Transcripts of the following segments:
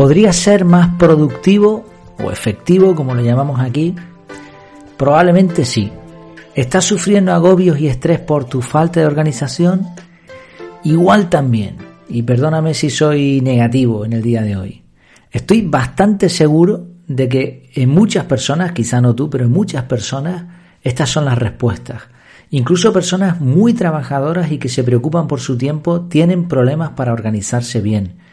¿Podría ser más productivo o efectivo, como lo llamamos aquí? Probablemente sí. ¿Estás sufriendo agobios y estrés por tu falta de organización? Igual también. Y perdóname si soy negativo en el día de hoy. Estoy bastante seguro de que en muchas personas, quizá no tú, pero en muchas personas, estas son las respuestas. Incluso personas muy trabajadoras y que se preocupan por su tiempo tienen problemas para organizarse bien.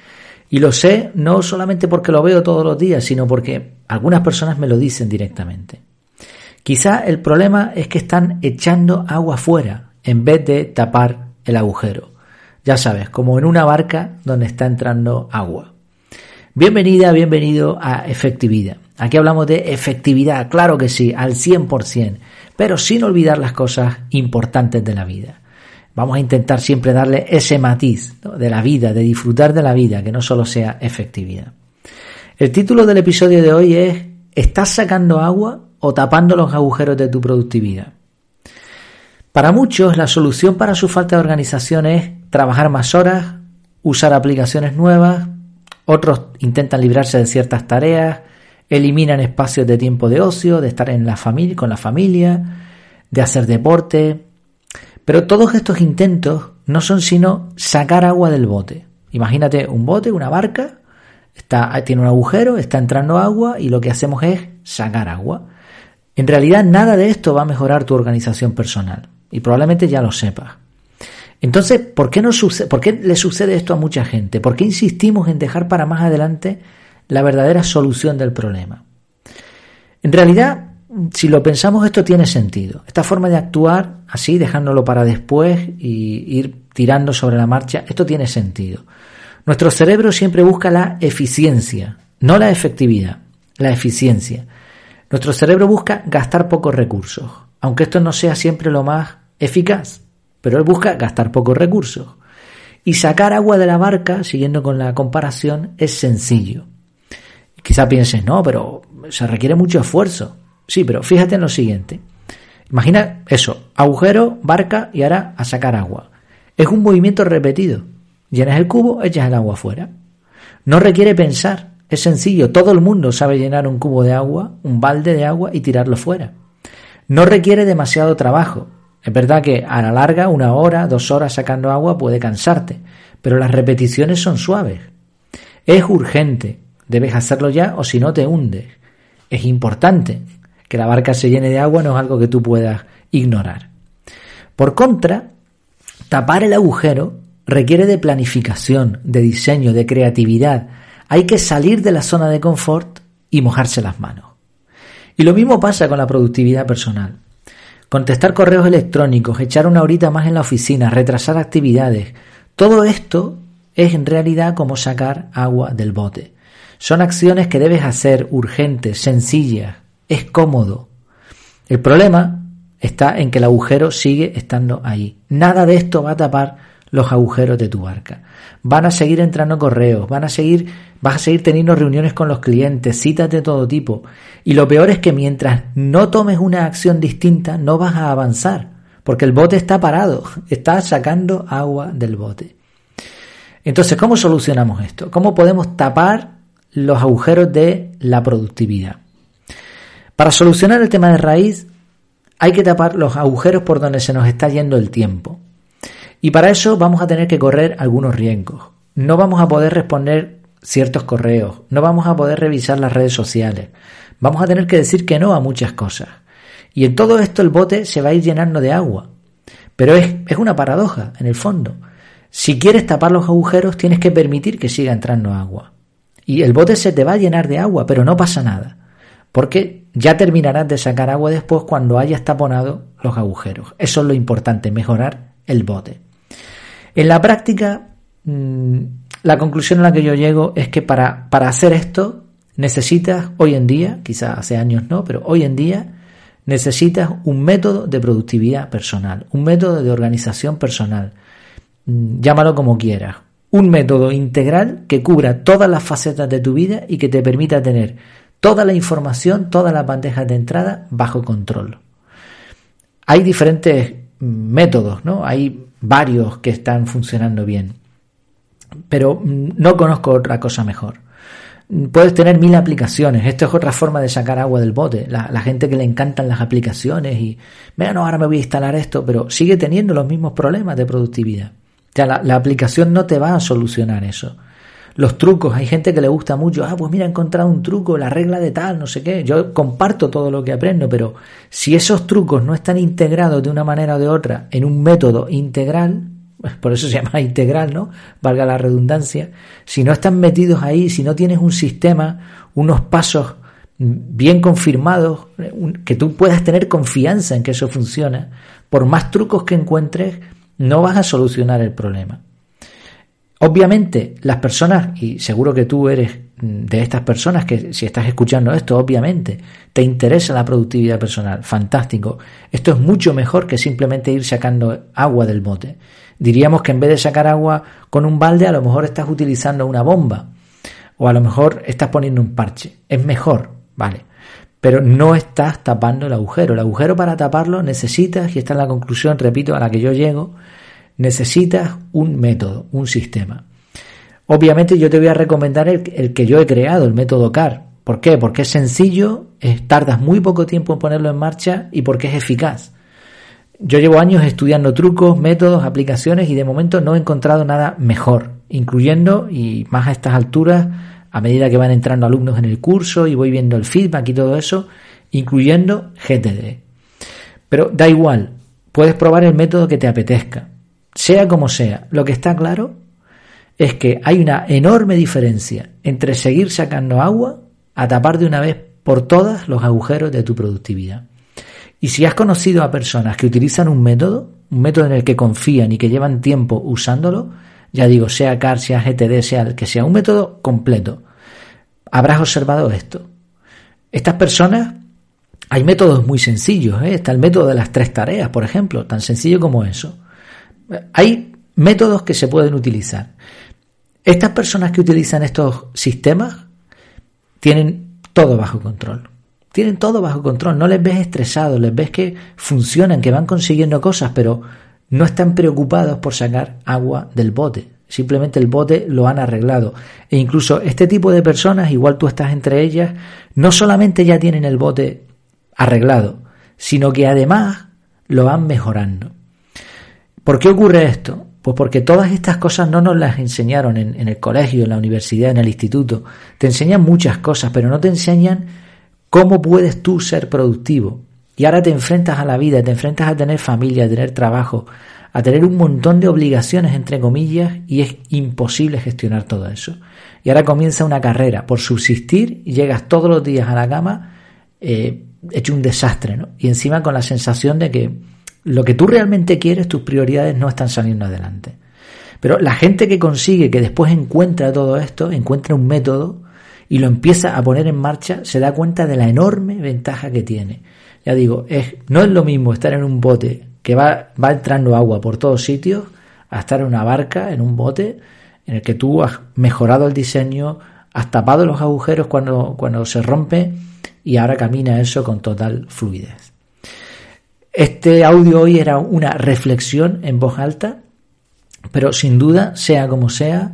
Y lo sé no solamente porque lo veo todos los días, sino porque algunas personas me lo dicen directamente. Quizá el problema es que están echando agua fuera en vez de tapar el agujero. Ya sabes, como en una barca donde está entrando agua. Bienvenida, bienvenido a Efectividad. Aquí hablamos de efectividad, claro que sí, al 100%, pero sin olvidar las cosas importantes de la vida. Vamos a intentar siempre darle ese matiz de la vida, de disfrutar de la vida, que no solo sea efectividad. El título del episodio de hoy es ¿Estás sacando agua o tapando los agujeros de tu productividad? Para muchos la solución para su falta de organización es trabajar más horas, usar aplicaciones nuevas, otros intentan librarse de ciertas tareas, eliminan espacios de tiempo de ocio, de estar en la familia, con la familia, de hacer deporte. Pero todos estos intentos no son sino sacar agua del bote. Imagínate un bote, una barca, está, tiene un agujero, está entrando agua y lo que hacemos es sacar agua. En realidad nada de esto va a mejorar tu organización personal y probablemente ya lo sepas. Entonces, ¿por qué, no ¿por qué le sucede esto a mucha gente? ¿Por qué insistimos en dejar para más adelante la verdadera solución del problema? En realidad, si lo pensamos, esto tiene sentido. Esta forma de actuar así, dejándolo para después y ir tirando sobre la marcha, esto tiene sentido. Nuestro cerebro siempre busca la eficiencia, no la efectividad, la eficiencia. Nuestro cerebro busca gastar pocos recursos, aunque esto no sea siempre lo más eficaz pero él busca gastar pocos recursos. Y sacar agua de la barca, siguiendo con la comparación, es sencillo. Quizá pienses, no, pero se requiere mucho esfuerzo. Sí, pero fíjate en lo siguiente. Imagina eso, agujero, barca y ahora a sacar agua. Es un movimiento repetido. Llenas el cubo, echas el agua afuera. No requiere pensar, es sencillo. Todo el mundo sabe llenar un cubo de agua, un balde de agua y tirarlo fuera. No requiere demasiado trabajo. Es verdad que a la larga, una hora, dos horas sacando agua puede cansarte, pero las repeticiones son suaves. Es urgente, debes hacerlo ya o si no te hundes. Es importante que la barca se llene de agua, no es algo que tú puedas ignorar. Por contra, tapar el agujero requiere de planificación, de diseño, de creatividad. Hay que salir de la zona de confort y mojarse las manos. Y lo mismo pasa con la productividad personal. Contestar correos electrónicos, echar una horita más en la oficina, retrasar actividades. Todo esto es en realidad como sacar agua del bote. Son acciones que debes hacer urgentes, sencillas, es cómodo. El problema está en que el agujero sigue estando ahí. Nada de esto va a tapar los agujeros de tu barca. Van a seguir entrando correos, van a seguir, vas a seguir teniendo reuniones con los clientes, citas de todo tipo. Y lo peor es que mientras no tomes una acción distinta, no vas a avanzar, porque el bote está parado, está sacando agua del bote. Entonces, ¿cómo solucionamos esto? ¿Cómo podemos tapar los agujeros de la productividad? Para solucionar el tema de raíz, hay que tapar los agujeros por donde se nos está yendo el tiempo. Y para eso vamos a tener que correr algunos riesgos. No vamos a poder responder ciertos correos, no vamos a poder revisar las redes sociales, vamos a tener que decir que no a muchas cosas. Y en todo esto el bote se va a ir llenando de agua. Pero es, es una paradoja, en el fondo. Si quieres tapar los agujeros, tienes que permitir que siga entrando agua. Y el bote se te va a llenar de agua, pero no pasa nada. Porque ya terminarás de sacar agua después cuando hayas taponado los agujeros. Eso es lo importante, mejorar el bote. En la práctica, mm, la conclusión a la que yo llego es que para, para hacer esto necesitas hoy en día, quizás hace años no, pero hoy en día necesitas un método de productividad personal, un método de organización personal, mm, llámalo como quieras, un método integral que cubra todas las facetas de tu vida y que te permita tener toda la información, todas las bandejas de entrada bajo control. Hay diferentes métodos, ¿no? Hay varios que están funcionando bien. Pero no conozco otra cosa mejor. Puedes tener mil aplicaciones. Esto es otra forma de sacar agua del bote. La, gente que le encantan las aplicaciones y, mira, no, ahora me voy a instalar esto, pero sigue teniendo los mismos problemas de productividad. O sea, la, la aplicación no te va a solucionar eso. Los trucos, hay gente que le gusta mucho, ah, pues mira, he encontrado un truco, la regla de tal, no sé qué. Yo comparto todo lo que aprendo, pero si esos trucos no están integrados de una manera o de otra en un método integral, por eso se llama integral, ¿no? Valga la redundancia. Si no están metidos ahí, si no tienes un sistema, unos pasos bien confirmados, que tú puedas tener confianza en que eso funciona, por más trucos que encuentres, no vas a solucionar el problema. Obviamente, las personas, y seguro que tú eres de estas personas que si estás escuchando esto, obviamente, te interesa la productividad personal, fantástico. Esto es mucho mejor que simplemente ir sacando agua del bote. Diríamos que en vez de sacar agua con un balde, a lo mejor estás utilizando una bomba o a lo mejor estás poniendo un parche. Es mejor, vale. Pero no estás tapando el agujero. El agujero para taparlo necesitas, y esta es la conclusión, repito, a la que yo llego, necesitas un método, un sistema. Obviamente yo te voy a recomendar el, que yo he creado, el método CAR. ¿Por qué? Porque es sencillo, tardas muy poco tiempo en ponerlo en marcha y porque es eficaz. Yo llevo años estudiando trucos, métodos, aplicaciones y de momento no he encontrado nada mejor, incluyendo, y más a estas alturas, a medida que van entrando alumnos en el curso y voy viendo el feedback y todo eso, incluyendo GTD. Pero da igual, puedes probar el método que te apetezca, sea como sea. Lo que está claro es que hay una enorme diferencia entre seguir sacando agua a tapar de una vez por todas los agujeros de tu productividad. Y si has conocido a personas que utilizan un método, un método en el que confían y que llevan tiempo usándolo, ya digo, sea CAR, sea GTD, sea el que sea, un método completo, habrás observado esto. Estas personas, hay métodos muy sencillos, ¿eh? está el método de las tres tareas, por ejemplo, tan sencillo como eso. Hay métodos que se pueden utilizar. Estas personas que utilizan estos sistemas tienen todo bajo control. Tienen todo bajo control, no les ves estresados, les ves que funcionan, que van consiguiendo cosas, pero no están preocupados por sacar agua del bote. Simplemente el bote lo han arreglado. E incluso este tipo de personas, igual tú estás entre ellas, no solamente ya tienen el bote arreglado, sino que además lo van mejorando. ¿Por qué ocurre esto? Pues porque todas estas cosas no nos las enseñaron en, el colegio, en la universidad, en el instituto. Te enseñan muchas cosas, pero no te enseñan ¿Cómo puedes tú ser productivo? Y ahora te enfrentas a la vida, te enfrentas a tener familia, a tener trabajo, a tener un montón de obligaciones, entre comillas, y es imposible gestionar todo eso. Y ahora comienza una carrera por subsistir y llegas todos los días a la cama eh, hecho un desastre, ¿no? Y encima con la sensación de que lo que tú realmente quieres, tus prioridades no están saliendo adelante. Pero la gente que consigue, que después encuentra todo esto, encuentra un método, y lo empieza a poner en marcha, se da cuenta de la enorme ventaja que tiene. Ya digo, es, no es lo mismo estar en un bote que va, va entrando agua por todos sitios a estar en una barca, en un bote, en el que tú has mejorado el diseño, has tapado los agujeros cuando, cuando se rompe y ahora camina eso con total fluidez. Este audio hoy era una reflexión en voz alta, pero sin duda, sea como sea,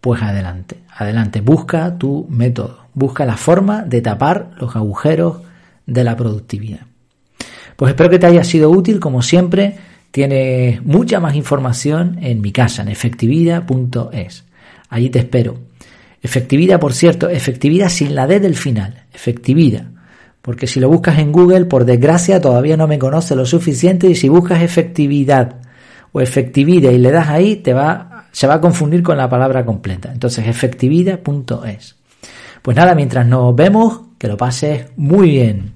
pues adelante, adelante, busca tu método, busca la forma de tapar los agujeros de la productividad. Pues espero que te haya sido útil, como siempre, tienes mucha más información en mi casa, en efectividad.es. Allí te espero. Efectividad, por cierto, efectividad sin la D del final, efectividad. Porque si lo buscas en Google, por desgracia, todavía no me conoce lo suficiente y si buscas efectividad o efectividad y le das ahí, te va se va a confundir con la palabra completa. Entonces, efectividad.es. Pues nada, mientras nos vemos, que lo pases muy bien.